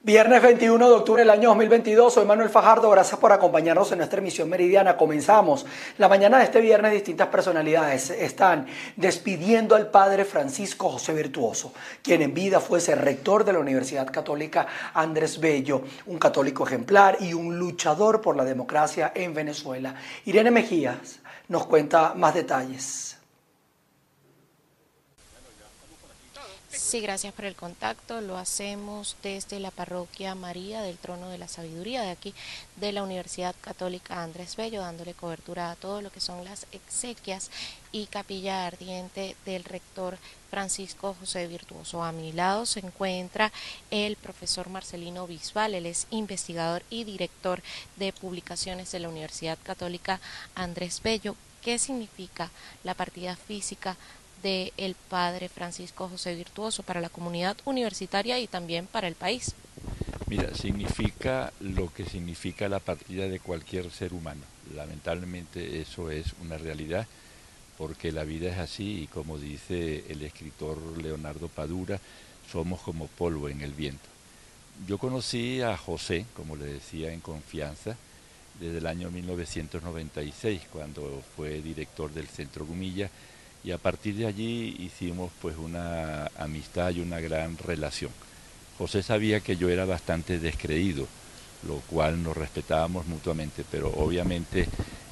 Viernes 21 de octubre del año 2022, soy Manuel Fajardo, gracias por acompañarnos en nuestra emisión meridiana. Comenzamos. La mañana de este viernes distintas personalidades están despidiendo al padre Francisco José Virtuoso, quien en vida fuese rector de la Universidad Católica Andrés Bello, un católico ejemplar y un luchador por la democracia en Venezuela. Irene Mejías nos cuenta más detalles. Sí, gracias por el contacto. Lo hacemos desde la parroquia María del Trono de la Sabiduría de aquí de la Universidad Católica Andrés Bello, dándole cobertura a todo lo que son las exequias y capilla ardiente del rector Francisco José Virtuoso. A mi lado se encuentra el profesor Marcelino Bisbal, él es investigador y director de publicaciones de la Universidad Católica Andrés Bello. ¿Qué significa la partida física del el padre Francisco José Virtuoso para la comunidad universitaria y también para el país? Mira, significa lo que significa la partida de cualquier ser humano. Lamentablemente eso es una realidad porque la vida es así y como dice el escritor Leonardo Padura, somos como polvo en el viento. Yo conocí a José, como le decía, en confianza, desde el año 1996, cuando fue director del Centro Gumilla, y a partir de allí hicimos pues una amistad y una gran relación. José sabía que yo era bastante descreído, lo cual nos respetábamos mutuamente, pero obviamente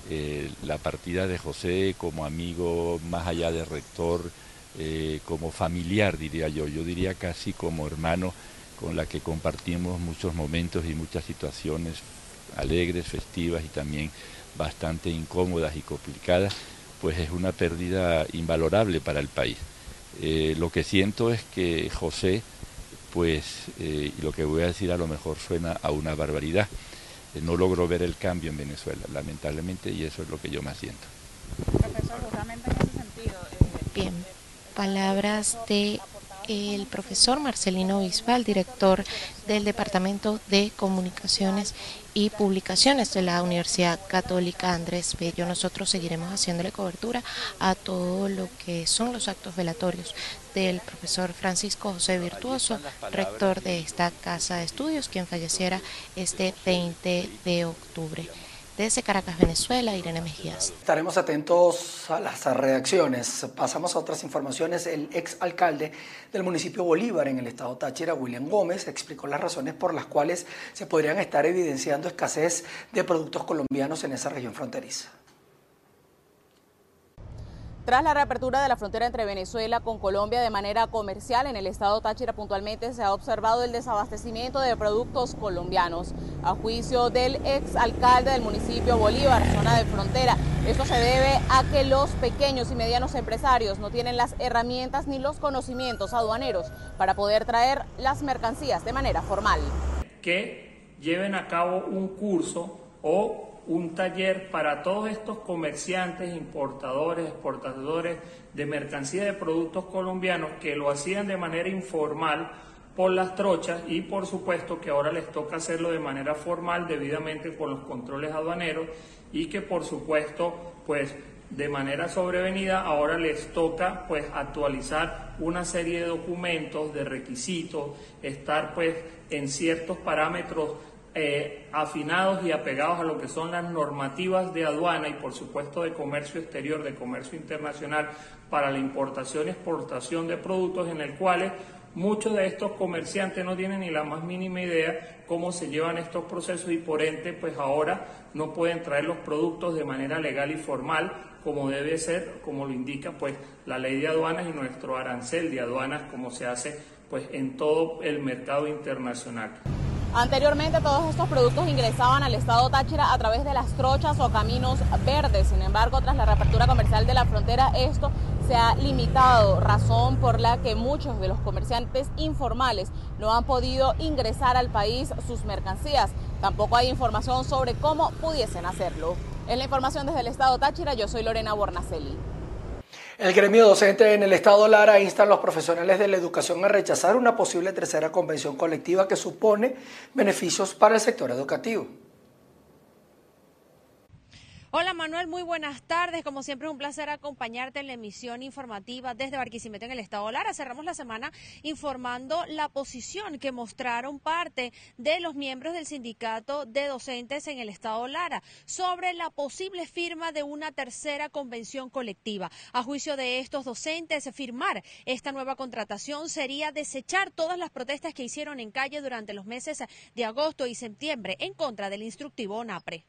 eh, la partida de José como amigo, más allá de rector, eh, como familiar diría yo, yo diría casi como hermano con la que compartimos muchos momentos y muchas situaciones alegres, festivas y también bastante incómodas y complicadas pues es una pérdida invalorable para el país. Eh, lo que siento es que José, pues, eh, y lo que voy a decir a lo mejor suena a una barbaridad, eh, no logró ver el cambio en Venezuela, lamentablemente, y eso es lo que yo más siento. Profesor, justamente en ese sentido. Bien, palabras de el profesor Marcelino Bisbal, director del Departamento de Comunicaciones y Publicaciones de la Universidad Católica Andrés Bello. Nosotros seguiremos haciéndole cobertura a todo lo que son los actos velatorios del profesor Francisco José Virtuoso, rector de esta casa de estudios, quien falleciera este 20 de octubre. Desde Caracas, Venezuela, Irene Mejías. Estaremos atentos a las reacciones. Pasamos a otras informaciones. El ex alcalde del municipio Bolívar en el estado Táchira, William Gómez, explicó las razones por las cuales se podrían estar evidenciando escasez de productos colombianos en esa región fronteriza. Tras la reapertura de la frontera entre Venezuela con Colombia de manera comercial en el estado Táchira puntualmente se ha observado el desabastecimiento de productos colombianos. A juicio del ex alcalde del municipio Bolívar, zona de frontera, esto se debe a que los pequeños y medianos empresarios no tienen las herramientas ni los conocimientos aduaneros para poder traer las mercancías de manera formal. Que lleven a cabo un curso o un taller para todos estos comerciantes, importadores, exportadores de mercancía de productos colombianos que lo hacían de manera informal por las trochas y por supuesto que ahora les toca hacerlo de manera formal debidamente con los controles aduaneros y que por supuesto pues de manera sobrevenida ahora les toca pues actualizar una serie de documentos, de requisitos, estar pues en ciertos parámetros eh, afinados y apegados a lo que son las normativas de aduana y por supuesto de comercio exterior, de comercio internacional para la importación y exportación de productos en el cuales muchos de estos comerciantes no tienen ni la más mínima idea cómo se llevan estos procesos y por ende pues ahora no pueden traer los productos de manera legal y formal como debe ser, como lo indica pues la ley de aduanas y nuestro arancel de aduanas como se hace pues en todo el mercado internacional. Anteriormente todos estos productos ingresaban al estado Táchira a través de las trochas o caminos verdes. Sin embargo, tras la reapertura comercial de la frontera, esto se ha limitado, razón por la que muchos de los comerciantes informales no han podido ingresar al país sus mercancías. Tampoco hay información sobre cómo pudiesen hacerlo. En la información desde el estado Táchira, yo soy Lorena Bornacelli. El gremio docente en el estado Lara insta a los profesionales de la educación a rechazar una posible tercera convención colectiva que supone beneficios para el sector educativo. Hola Manuel, muy buenas tardes. Como siempre es un placer acompañarte en la emisión informativa desde Barquisimeto en el Estado Lara. Cerramos la semana informando la posición que mostraron parte de los miembros del sindicato de docentes en el Estado Lara sobre la posible firma de una tercera convención colectiva. A juicio de estos docentes, firmar esta nueva contratación sería desechar todas las protestas que hicieron en calle durante los meses de agosto y septiembre en contra del instructivo NAPRE.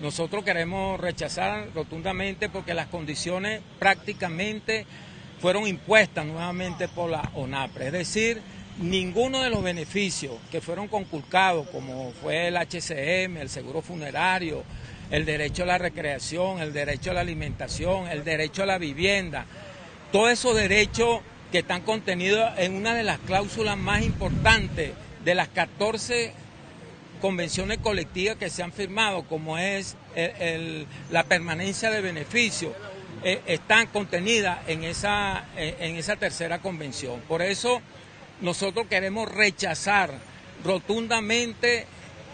Nosotros queremos rechazar rotundamente porque las condiciones prácticamente fueron impuestas nuevamente por la ONAPRE. Es decir, ninguno de los beneficios que fueron conculcados, como fue el HCM, el seguro funerario, el derecho a la recreación, el derecho a la alimentación, el derecho a la vivienda, todos esos derechos que están contenidos en una de las cláusulas más importantes de las 14 convenciones colectivas que se han firmado, como es la permanencia de beneficios, eh, están contenidas en esa, eh, en esa tercera convención. Por eso nosotros queremos rechazar rotundamente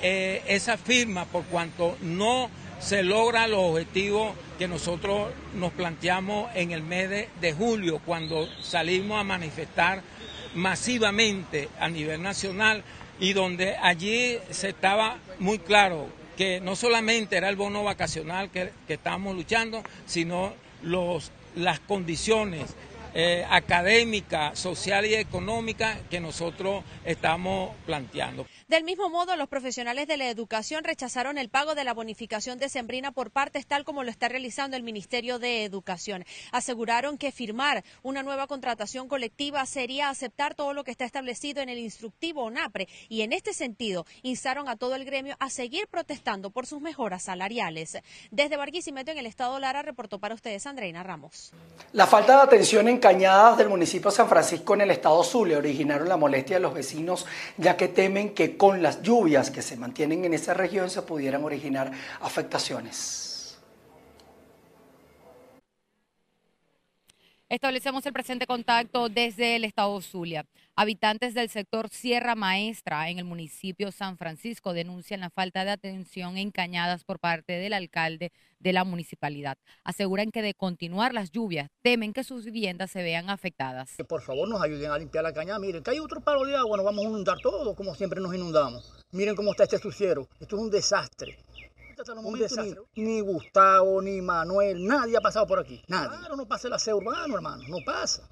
eh, esa firma por cuanto no se logra los objetivos que nosotros nos planteamos en el mes de julio, cuando salimos a manifestar masivamente a nivel nacional y donde allí se estaba muy claro que no solamente era el bono vacacional que, que estábamos luchando, sino los, las condiciones eh, académica, social y económica que nosotros estamos planteando. Del mismo modo, los profesionales de la educación rechazaron el pago de la bonificación de Sembrina por partes, tal como lo está realizando el Ministerio de Educación. Aseguraron que firmar una nueva contratación colectiva sería aceptar todo lo que está establecido en el instructivo ONAPRE y en este sentido instaron a todo el gremio a seguir protestando por sus mejoras salariales. Desde Barquisimeto en el estado Lara reportó para ustedes Andreina Ramos. La falta de atención en cañadas del municipio de San Francisco en el estado Zulia originaron la molestia de los vecinos, ya que temen que con las lluvias que se mantienen en esa región se pudieran originar afectaciones. Establecemos el presente contacto desde el estado Zulia. Habitantes del sector Sierra Maestra en el municipio San Francisco denuncian la falta de atención en cañadas por parte del alcalde de la municipalidad. Aseguran que de continuar las lluvias temen que sus viviendas se vean afectadas. Por favor nos ayuden a limpiar la cañada. Miren, que hay otro palo de agua, nos vamos a inundar todo, como siempre nos inundamos. Miren cómo está este suciero. Esto es un desastre. Un desastre. Ni, Gustavo, ni Manuel, nadie ha pasado por aquí. Nadie. Claro, no pasa el aseo urbano, hermano. No pasa.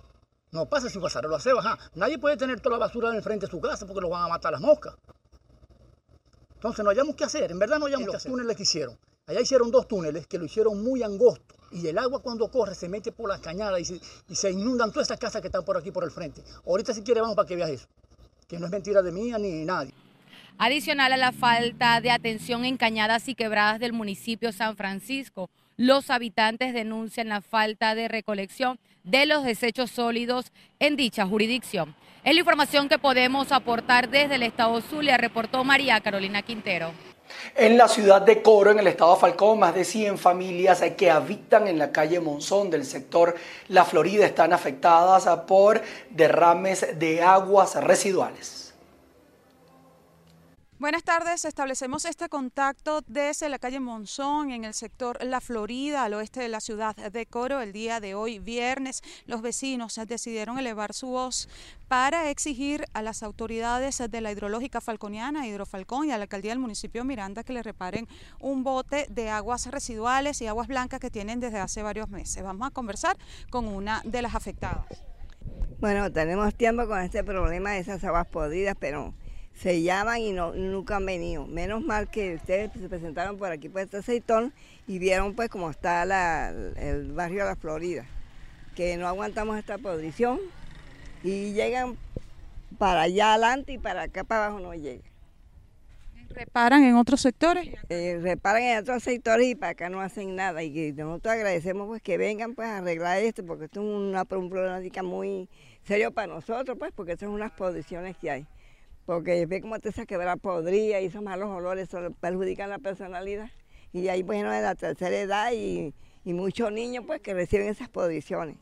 No pasa si pasar lo aseo, ajá. Nadie puede tener toda la basura en el frente de su casa porque lo van a matar las moscas. Entonces no hayamos que hacer, en verdad no hayamos que hacer. túneles que hicieron. Allá hicieron dos túneles que lo hicieron muy angosto. Y el agua cuando corre se mete por las cañadas y se, inundan todas estas casas que están por aquí por el frente. Ahorita si quiere vamos para que veas eso. Que no es mentira de mía ni nadie. Adicional a la falta de atención en cañadas y quebradas del municipio San Francisco, los habitantes denuncian la falta de recolección de los desechos sólidos en dicha jurisdicción. Es la información que podemos aportar desde el estado Zulia, reportó María Carolina Quintero. En la ciudad de Coro, en el estado Falcón, más de 100 familias que habitan en la calle Monzón del sector La Florida están afectadas por derrames de aguas residuales. Buenas tardes, establecemos este contacto desde la calle Monzón en el sector La Florida, al oeste de la ciudad de Coro. El día de hoy, viernes, los vecinos decidieron elevar su voz para exigir a las autoridades de la hidrológica falconiana, Hidrofalcón y a la alcaldía del municipio Miranda que le reparen un bote de aguas residuales y aguas blancas que tienen desde hace varios meses. Vamos a conversar con una de las afectadas. Bueno, tenemos tiempo con este problema de esas aguas podridas, pero se llaman y no, nunca han venido. Menos mal que ustedes se presentaron por aquí por este aceitón y vieron pues cómo está el barrio de la Florida, que no aguantamos esta podrición y llegan para allá adelante y para acá para abajo no llegan. ¿Reparan en otros sectores? Eh, reparan en otros sectores y para acá no hacen nada. Y nosotros agradecemos pues que vengan pues a arreglar esto, porque esto es una, un problemática muy serio para nosotros, pues, porque estas son unas posiciones que hay porque ve cómo te se quebra podría y esos malos olores perjudican la personalidad. Y hay bueno de la tercera edad y, muchos niños pues que reciben esas posiciones.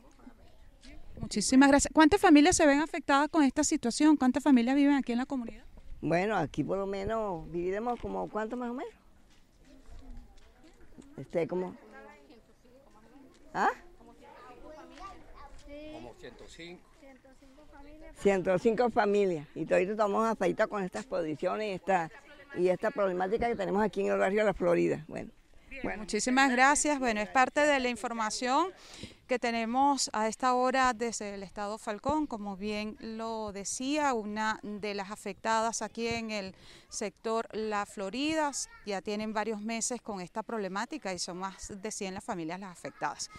Muchísimas gracias. ¿Cuántas familias se ven afectadas con esta situación? ¿Cuántas familias viven aquí en la comunidad? Bueno, aquí por lo menos viviremos como cuánto más o menos. esté como... ¿Ah? Como 105. 105 familias. Y todos estamos afectados con estas posiciones y esta, y esta problemática que tenemos aquí en el barrio de la Florida. Bueno. Bueno, muchísimas gracias. Bueno, es parte de la información que tenemos a esta hora desde el Estado Falcón, como bien lo decía, una de las afectadas aquí en el sector La Florida, ya tienen varios meses con esta problemática y son más de 100 las familias las afectadas.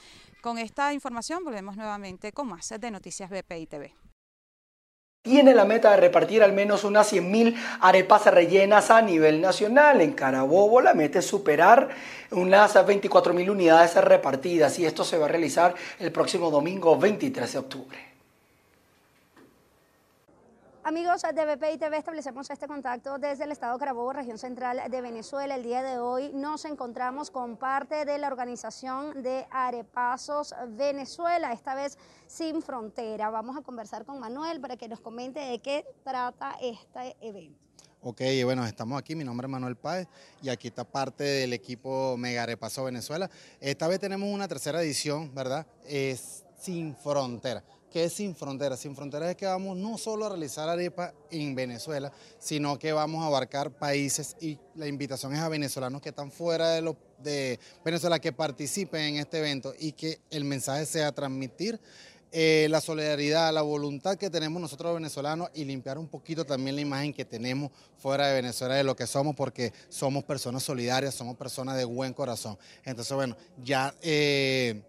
Con esta información volvemos nuevamente con más de Noticias BPI TV tiene la meta de repartir al menos unas 100.000 arepas rellenas a nivel nacional. En Carabobo la meta es superar unas 24.000 unidades repartidas y esto se va a realizar el próximo domingo 23 de octubre. Amigos de BPI TV, establecemos este contacto desde el Estado Carabobo, región central de Venezuela. El día de hoy nos encontramos con parte de la organización de Arepasos Venezuela, esta vez sin frontera. Vamos a conversar con Manuel para que nos comente de qué trata este evento. Ok, bueno, estamos aquí, mi nombre es Manuel Páez y aquí está parte del equipo Mega Arepaso Venezuela. Esta vez tenemos una tercera edición, ¿verdad? Es sin frontera que es Sin Fronteras. Sin Fronteras es que vamos no solo a realizar arepa en Venezuela, sino que vamos a abarcar países y la invitación es a venezolanos que están fuera de, de Venezuela que participen en este evento y que el mensaje sea transmitir eh, la solidaridad, la voluntad que tenemos nosotros los venezolanos y limpiar un poquito también la imagen que tenemos fuera de Venezuela de lo que somos, porque somos personas solidarias, somos personas de buen corazón. Entonces, bueno, ya... Eh,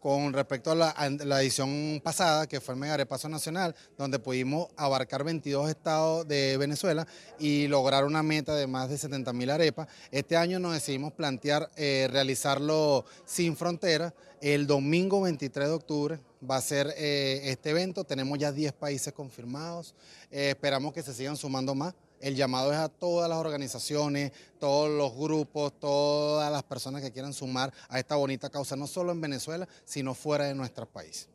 con respecto a la, edición pasada, que fue el Mega Paso Nacional, donde pudimos abarcar 22 estados de Venezuela y lograr una meta de más de 70 mil arepas. Este año nos decidimos plantear eh, realizarlo sin fronteras. El domingo 23 de octubre va a ser eh, este evento. Tenemos ya 10 países confirmados. Eh, esperamos que se sigan sumando más. El llamado es a todas las organizaciones, todos los grupos, todas las personas que quieran sumar a esta bonita causa, no solo en Venezuela, sino fuera de nuestro país.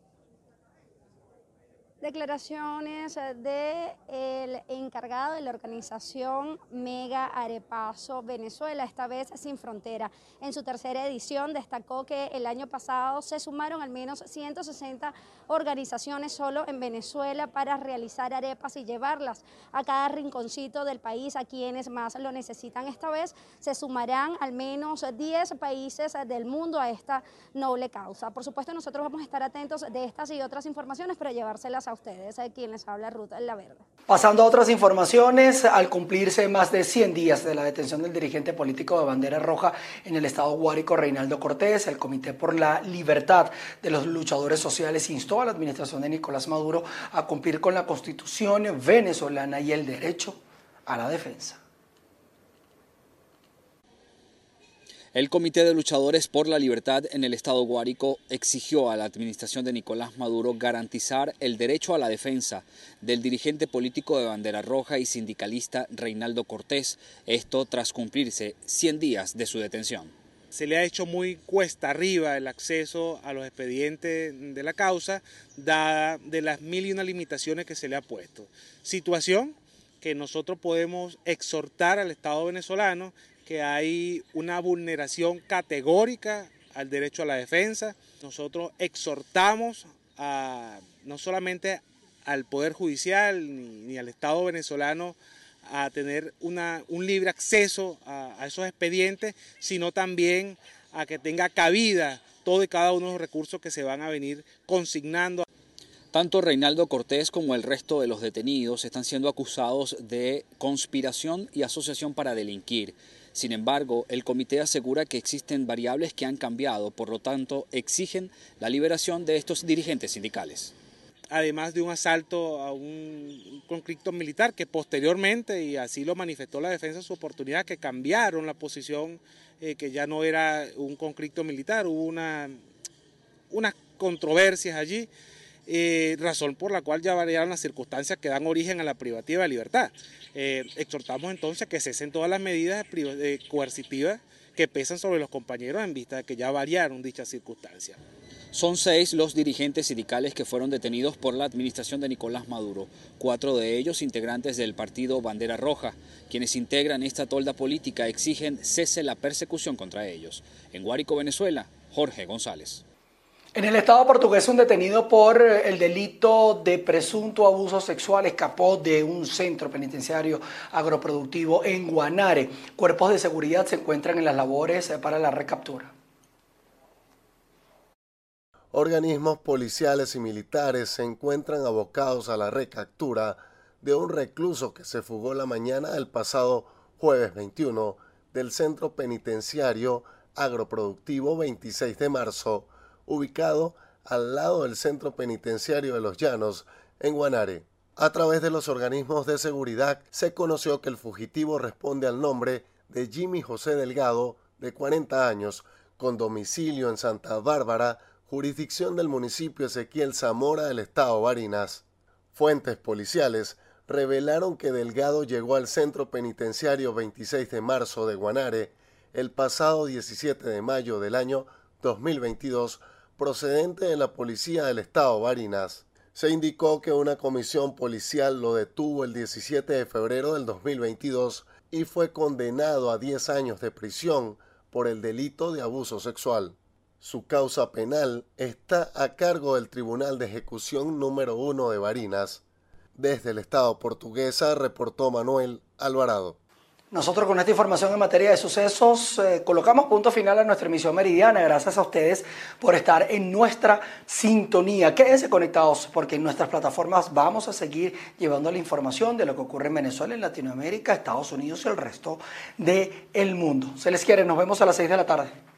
Declaraciones del encargado de la organización Mega Arepaso Venezuela, esta vez sin frontera. En su tercera edición destacó que el año pasado se sumaron al menos 160 organizaciones solo en Venezuela para realizar arepas y llevarlas a cada rinconcito del país, a quienes más lo necesitan. Esta vez se sumarán al menos 10 países del mundo a esta noble causa. Por supuesto, nosotros vamos a estar atentos de estas y otras informaciones para llevárselas a a ustedes, a quien les habla Ruth La Verde. Pasando a otras informaciones, al cumplirse más de 100 días de la detención del dirigente político de bandera roja en el estado Guárico, Reinaldo Cortés, el Comité por la Libertad de los Luchadores Sociales instó a la administración de Nicolás Maduro a cumplir con la constitución venezolana y el derecho a la defensa. El Comité de Luchadores por la Libertad en el Estado Guárico exigió a la administración de Nicolás Maduro garantizar el derecho a la defensa del dirigente político de bandera roja y sindicalista Reinaldo Cortés, esto tras cumplirse 100 días de su detención. Se le ha hecho muy cuesta arriba el acceso a los expedientes de la causa, dada de las mil y una limitaciones que se le ha puesto. Situación que nosotros podemos exhortar al Estado venezolano que hay una vulneración categórica al derecho a la defensa. Nosotros exhortamos a, no solamente al Poder Judicial ni, al Estado venezolano a tener un libre acceso a esos expedientes, sino también a que tenga cabida todo y cada uno de los recursos que se van a venir consignando. Tanto Reinaldo Cortés como el resto de los detenidos están siendo acusados de conspiración y asociación para delinquir. Sin embargo, el comité asegura que existen variables que han cambiado, por lo tanto, exigen la liberación de estos dirigentes sindicales. Además de un asalto a un conflicto militar que posteriormente, y así lo manifestó la defensa de su oportunidad, que cambiaron la posición, eh, que ya no era un conflicto militar, hubo una, unas controversias allí eh, razón por la cual ya variaron las circunstancias que dan origen a la privativa de libertad. Eh, exhortamos entonces que cesen todas las medidas coercitivas que pesan sobre los compañeros en vista de que ya variaron dichas circunstancias. Son seis los dirigentes sindicales que fueron detenidos por la administración de Nicolás Maduro, cuatro de ellos integrantes del partido Bandera Roja. Quienes integran esta tolda política exigen cese la persecución contra ellos. En Guárico, Venezuela, Jorge González. En el Estado portugués, un detenido por el delito de presunto abuso sexual escapó de un centro penitenciario agroproductivo en Guanare. Cuerpos de seguridad se encuentran en las labores para la recaptura. Organismos policiales y militares se encuentran abocados a la recaptura de un recluso que se fugó la mañana del pasado jueves 21 del centro penitenciario agroproductivo 26 de marzo, ubicado al lado del centro penitenciario de Los Llanos, en Guanare. A través de los organismos de seguridad se conoció que el fugitivo responde al nombre de Jimmy José Delgado, de 40 años, con domicilio en Santa Bárbara, jurisdicción del municipio Ezequiel Zamora del estado Barinas. Fuentes policiales revelaron que Delgado llegó al centro penitenciario 26 de marzo de Guanare el pasado 17 de mayo del año 2022 procedente de la policía del estado Barinas. Se indicó que una comisión policial lo detuvo el 17 de febrero del 2022 y fue condenado a 10 años de prisión por el delito de abuso sexual. Su causa penal está a cargo del Tribunal de Ejecución número 1 de Barinas. Desde el Estado portuguesa reportó Manuel Alvarado. Nosotros con esta información en materia de sucesos eh, colocamos punto final a nuestra emisión meridiana. Gracias a ustedes por estar en nuestra sintonía. Quédense conectados porque en nuestras plataformas vamos a seguir llevando la información de lo que ocurre en Venezuela, en Latinoamérica, Estados Unidos y el resto del mundo. Se les quiere, nos vemos a las 6 de la tarde.